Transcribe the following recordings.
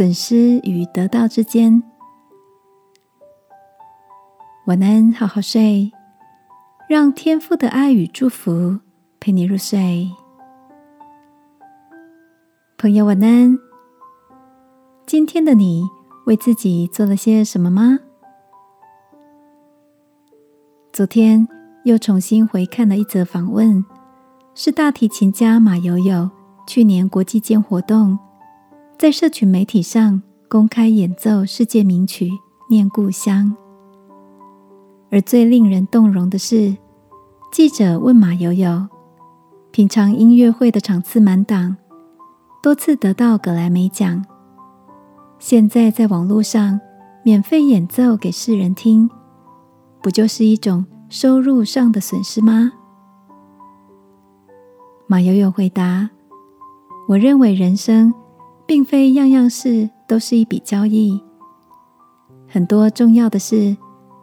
损失与得到之间。晚安，好好睡，让天父的爱与祝福陪你入睡。朋友，晚安。今天的你为自己做了些什么吗？昨天又重新回看了一则访问，是大提琴家马友友去年国际间活动。在社群媒体上公开演奏世界名曲《念故乡》，而最令人动容的是，记者问马友友：“平常音乐会的场次满档，多次得到格莱美奖，现在在网络上免费演奏给世人听，不就是一种收入上的损失吗？”马友友回答：“我认为人生。”并非样样事都是一笔交易，很多重要的事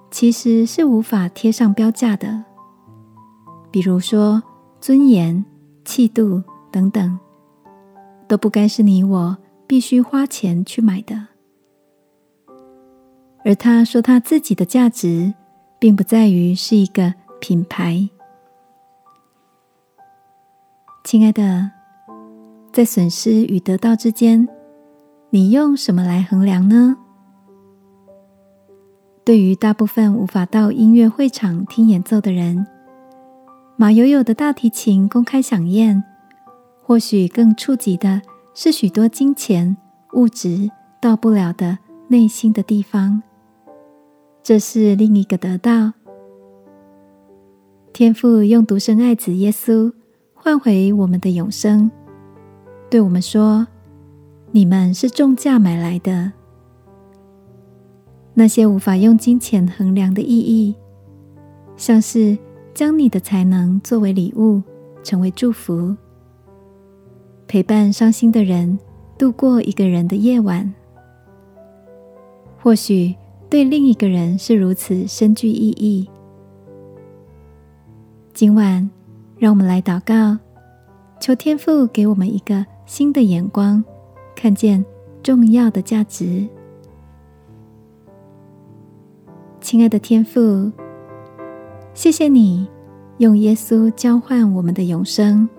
其实是无法贴上标价的，比如说尊严、气度等等，都不该是你我必须花钱去买的。而他说他自己的价值，并不在于是一个品牌，亲爱的。在损失与得到之间，你用什么来衡量呢？对于大部分无法到音乐会场听演奏的人，马友友的大提琴公开响宴，或许更触及的是许多金钱物质到不了的内心的地方。这是另一个得到。天父用独生爱子耶稣换回我们的永生。对我们说：“你们是重价买来的。那些无法用金钱衡量的意义，像是将你的才能作为礼物，成为祝福，陪伴伤心的人度过一个人的夜晚。或许对另一个人是如此深具意义。今晚，让我们来祷告，求天父给我们一个。”新的眼光，看见重要的价值。亲爱的天父，谢谢你用耶稣交换我们的永生，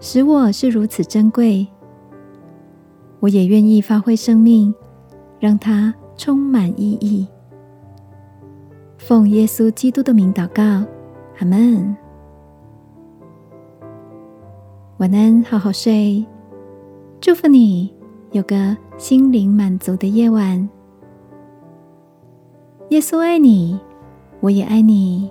使我是如此珍贵。我也愿意发挥生命，让它充满意义。奉耶稣基督的名祷告，阿门。晚安，好好睡。祝福你有个心灵满足的夜晚。耶稣爱你，我也爱你。